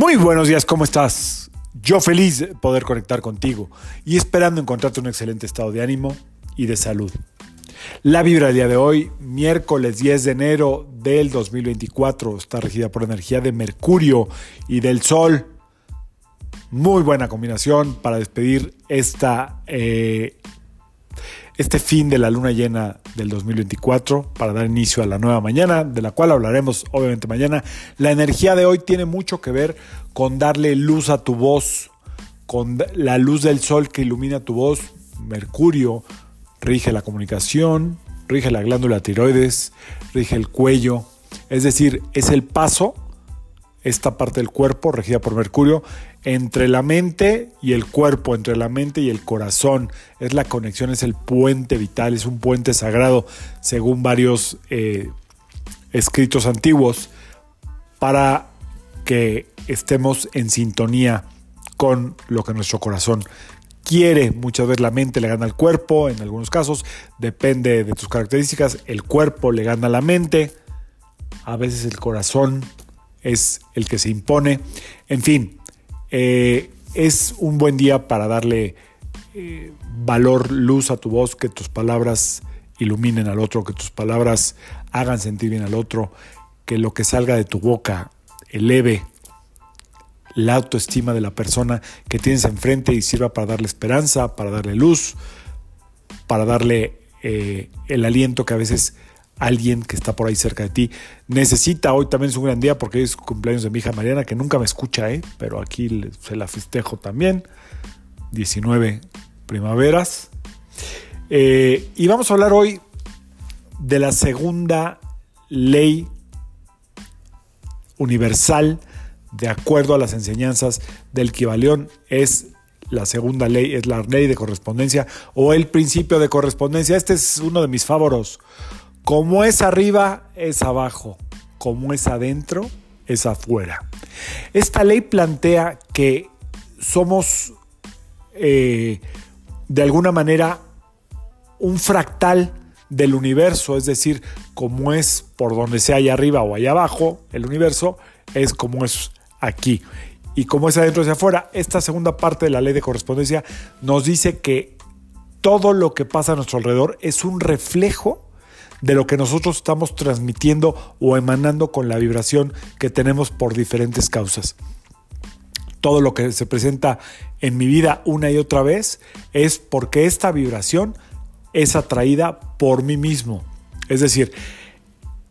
Muy buenos días, ¿cómo estás? Yo feliz de poder conectar contigo y esperando encontrarte un excelente estado de ánimo y de salud. La vibra del día de hoy, miércoles 10 de enero del 2024, está regida por energía de Mercurio y del Sol. Muy buena combinación para despedir esta eh, este fin de la luna llena del 2024 para dar inicio a la nueva mañana, de la cual hablaremos obviamente mañana. La energía de hoy tiene mucho que ver con darle luz a tu voz, con la luz del sol que ilumina tu voz. Mercurio rige la comunicación, rige la glándula tiroides, rige el cuello, es decir, es el paso, esta parte del cuerpo regida por Mercurio, entre la mente y el cuerpo, entre la mente y el corazón. Es la conexión, es el puente vital, es un puente sagrado, según varios eh, escritos antiguos, para que estemos en sintonía con lo que nuestro corazón quiere. Muchas veces la mente le gana al cuerpo, en algunos casos, depende de tus características, el cuerpo le gana a la mente, a veces el corazón es el que se impone. En fin, eh, es un buen día para darle eh, valor, luz a tu voz, que tus palabras iluminen al otro, que tus palabras hagan sentir bien al otro, que lo que salga de tu boca eleve la autoestima de la persona que tienes enfrente y sirva para darle esperanza, para darle luz, para darle eh, el aliento que a veces alguien que está por ahí cerca de ti necesita. Hoy también es un gran día porque es cumpleaños de mi hija Mariana, que nunca me escucha, ¿eh? pero aquí se la festejo también. 19 primaveras. Eh, y vamos a hablar hoy de la segunda ley universal de acuerdo a las enseñanzas del Kibalión. Es la segunda ley, es la ley de correspondencia o el principio de correspondencia. Este es uno de mis favoritos como es arriba, es abajo. Como es adentro, es afuera. Esta ley plantea que somos eh, de alguna manera un fractal del universo, es decir, como es por donde sea allá arriba o allá abajo, el universo es como es aquí. Y como es adentro hacia afuera, esta segunda parte de la ley de correspondencia nos dice que todo lo que pasa a nuestro alrededor es un reflejo de lo que nosotros estamos transmitiendo o emanando con la vibración que tenemos por diferentes causas. Todo lo que se presenta en mi vida una y otra vez es porque esta vibración es atraída por mí mismo. Es decir,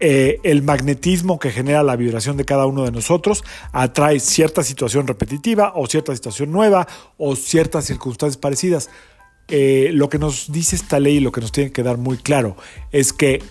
eh, el magnetismo que genera la vibración de cada uno de nosotros atrae cierta situación repetitiva o cierta situación nueva o ciertas circunstancias parecidas. Eh, lo que nos dice esta ley y lo que nos tiene que dar muy claro es que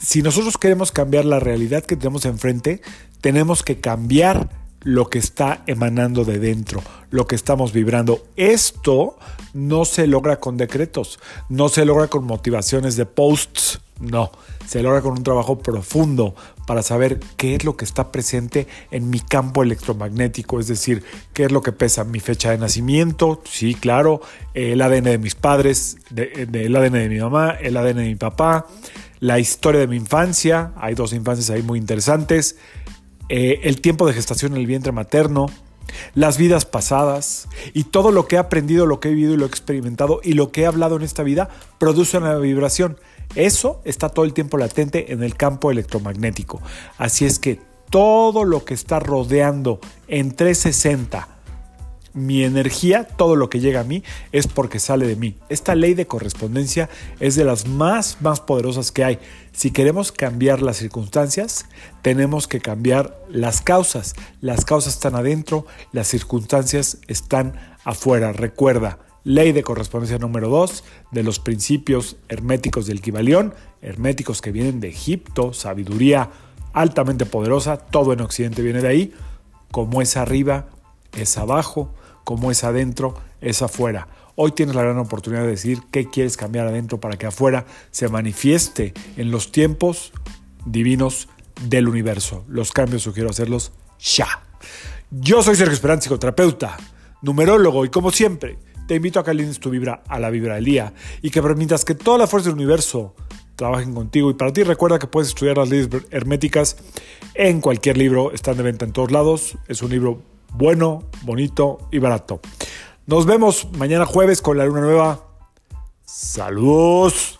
si nosotros queremos cambiar la realidad que tenemos enfrente, tenemos que cambiar lo que está emanando de dentro, lo que estamos vibrando. Esto no se logra con decretos, no se logra con motivaciones de posts, no, se logra con un trabajo profundo para saber qué es lo que está presente en mi campo electromagnético, es decir, qué es lo que pesa mi fecha de nacimiento, sí, claro, el ADN de mis padres, el ADN de mi mamá, el ADN de mi papá, la historia de mi infancia, hay dos infancias ahí muy interesantes, eh, el tiempo de gestación en el vientre materno, las vidas pasadas y todo lo que he aprendido, lo que he vivido y lo he experimentado y lo que he hablado en esta vida produce una vibración. Eso está todo el tiempo latente en el campo electromagnético. Así es que todo lo que está rodeando en 360 mi energía, todo lo que llega a mí, es porque sale de mí. Esta ley de correspondencia es de las más, más poderosas que hay. Si queremos cambiar las circunstancias, tenemos que cambiar las causas. Las causas están adentro, las circunstancias están afuera. Recuerda, ley de correspondencia número 2 de los principios herméticos del Kibalión, herméticos que vienen de Egipto, sabiduría altamente poderosa, todo en Occidente viene de ahí, como es arriba, es abajo, como es adentro, es afuera. Hoy tienes la gran oportunidad de decir qué quieres cambiar adentro para que afuera se manifieste en los tiempos divinos del universo. Los cambios sugiero hacerlos ya. Yo soy Sergio Esperanza, psicoterapeuta, numerólogo y como siempre, te invito a que alines tu vibra a la vibra del día y que permitas que toda la fuerza del universo trabajen contigo. Y para ti recuerda que puedes estudiar las leyes herméticas en cualquier libro, están de venta en todos lados. Es un libro bueno, bonito y barato. Nos vemos mañana jueves con la luna nueva. Saludos.